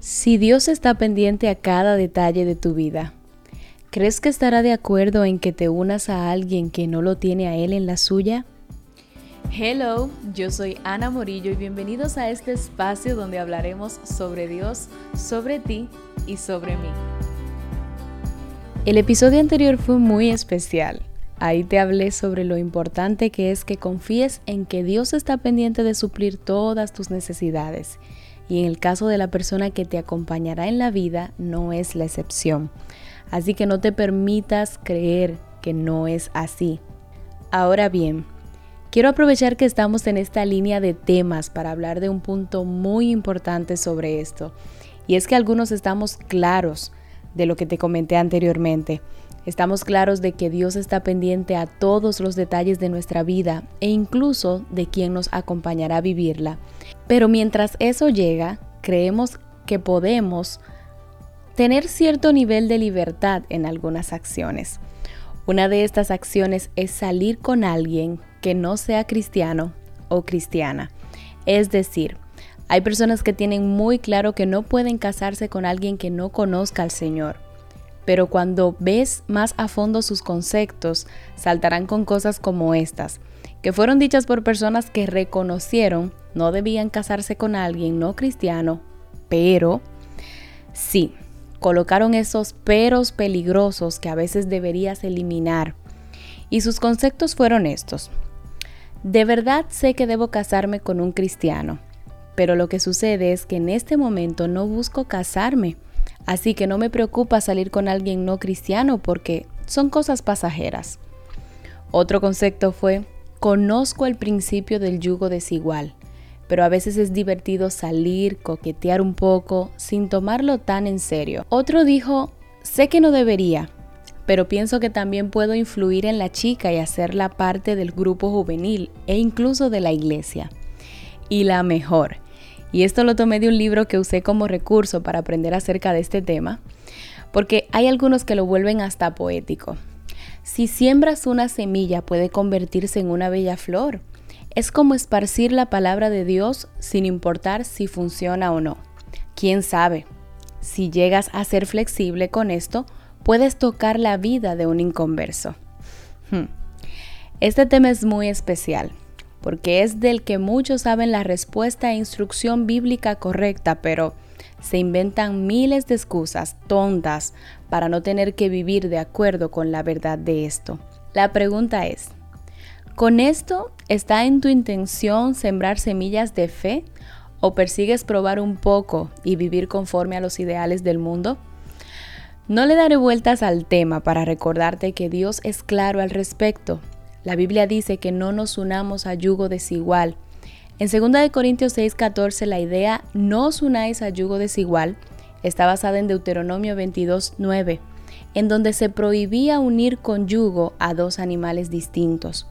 Si Dios está pendiente a cada detalle de tu vida, ¿crees que estará de acuerdo en que te unas a alguien que no lo tiene a Él en la suya? Hello, yo soy Ana Morillo y bienvenidos a este espacio donde hablaremos sobre Dios, sobre ti y sobre mí. El episodio anterior fue muy especial. Ahí te hablé sobre lo importante que es que confíes en que Dios está pendiente de suplir todas tus necesidades y en el caso de la persona que te acompañará en la vida no es la excepción. Así que no te permitas creer que no es así. Ahora bien, quiero aprovechar que estamos en esta línea de temas para hablar de un punto muy importante sobre esto. Y es que algunos estamos claros de lo que te comenté anteriormente. Estamos claros de que Dios está pendiente a todos los detalles de nuestra vida e incluso de quien nos acompañará a vivirla. Pero mientras eso llega, creemos que podemos tener cierto nivel de libertad en algunas acciones. Una de estas acciones es salir con alguien que no sea cristiano o cristiana. Es decir, hay personas que tienen muy claro que no pueden casarse con alguien que no conozca al Señor. Pero cuando ves más a fondo sus conceptos, saltarán con cosas como estas que fueron dichas por personas que reconocieron no debían casarse con alguien no cristiano, pero sí, colocaron esos peros peligrosos que a veces deberías eliminar. Y sus conceptos fueron estos. De verdad sé que debo casarme con un cristiano, pero lo que sucede es que en este momento no busco casarme, así que no me preocupa salir con alguien no cristiano porque son cosas pasajeras. Otro concepto fue, Conozco el principio del yugo desigual, pero a veces es divertido salir, coquetear un poco, sin tomarlo tan en serio. Otro dijo, sé que no debería, pero pienso que también puedo influir en la chica y hacerla parte del grupo juvenil e incluso de la iglesia. Y la mejor, y esto lo tomé de un libro que usé como recurso para aprender acerca de este tema, porque hay algunos que lo vuelven hasta poético. Si siembras una semilla puede convertirse en una bella flor. Es como esparcir la palabra de Dios sin importar si funciona o no. ¿Quién sabe? Si llegas a ser flexible con esto, puedes tocar la vida de un inconverso. Hmm. Este tema es muy especial porque es del que muchos saben la respuesta e instrucción bíblica correcta, pero se inventan miles de excusas tontas para no tener que vivir de acuerdo con la verdad de esto. La pregunta es, ¿con esto está en tu intención sembrar semillas de fe o persigues probar un poco y vivir conforme a los ideales del mundo? No le daré vueltas al tema para recordarte que Dios es claro al respecto. La Biblia dice que no nos unamos a yugo desigual en 2 Corintios 6:14 la idea no os unáis a yugo desigual está basada en Deuteronomio 22:9, en donde se prohibía unir con yugo a dos animales distintos.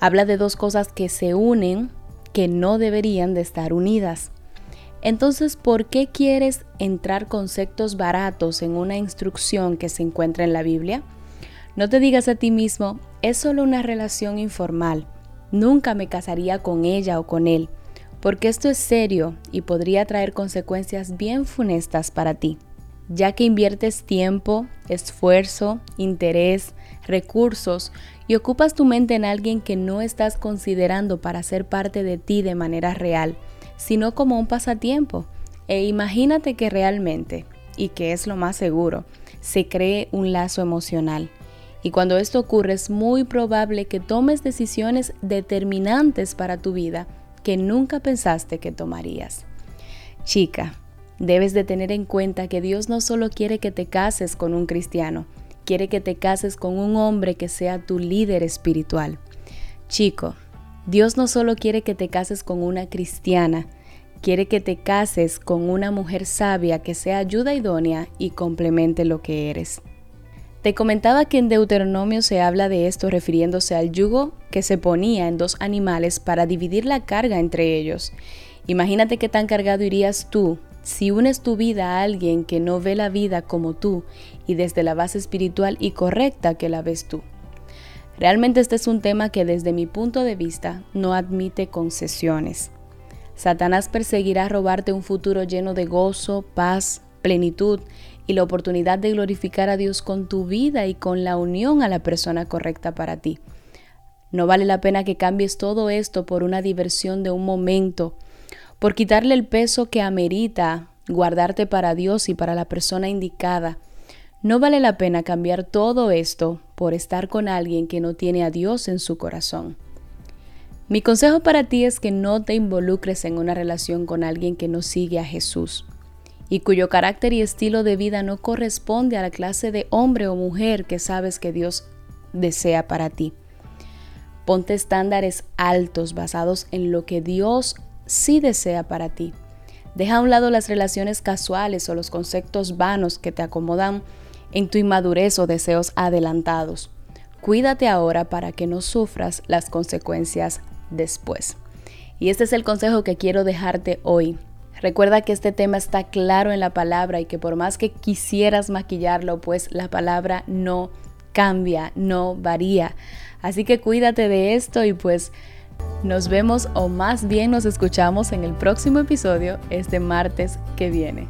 Habla de dos cosas que se unen que no deberían de estar unidas. Entonces, ¿por qué quieres entrar conceptos baratos en una instrucción que se encuentra en la Biblia? No te digas a ti mismo, es solo una relación informal. Nunca me casaría con ella o con él, porque esto es serio y podría traer consecuencias bien funestas para ti, ya que inviertes tiempo, esfuerzo, interés, recursos y ocupas tu mente en alguien que no estás considerando para ser parte de ti de manera real, sino como un pasatiempo. E imagínate que realmente, y que es lo más seguro, se cree un lazo emocional y cuando esto ocurre es muy probable que tomes decisiones determinantes para tu vida que nunca pensaste que tomarías. Chica, debes de tener en cuenta que Dios no solo quiere que te cases con un cristiano, quiere que te cases con un hombre que sea tu líder espiritual. Chico, Dios no solo quiere que te cases con una cristiana, quiere que te cases con una mujer sabia que sea ayuda idónea y complemente lo que eres. Te comentaba que en Deuteronomio se habla de esto refiriéndose al yugo que se ponía en dos animales para dividir la carga entre ellos. Imagínate qué tan cargado irías tú si unes tu vida a alguien que no ve la vida como tú y desde la base espiritual y correcta que la ves tú. Realmente este es un tema que desde mi punto de vista no admite concesiones. Satanás perseguirá robarte un futuro lleno de gozo, paz, plenitud y la oportunidad de glorificar a Dios con tu vida y con la unión a la persona correcta para ti. No vale la pena que cambies todo esto por una diversión de un momento, por quitarle el peso que amerita guardarte para Dios y para la persona indicada. No vale la pena cambiar todo esto por estar con alguien que no tiene a Dios en su corazón. Mi consejo para ti es que no te involucres en una relación con alguien que no sigue a Jesús y cuyo carácter y estilo de vida no corresponde a la clase de hombre o mujer que sabes que Dios desea para ti. Ponte estándares altos basados en lo que Dios sí desea para ti. Deja a un lado las relaciones casuales o los conceptos vanos que te acomodan en tu inmadurez o deseos adelantados. Cuídate ahora para que no sufras las consecuencias después. Y este es el consejo que quiero dejarte hoy. Recuerda que este tema está claro en la palabra y que por más que quisieras maquillarlo, pues la palabra no cambia, no varía. Así que cuídate de esto y pues nos vemos o más bien nos escuchamos en el próximo episodio este martes que viene.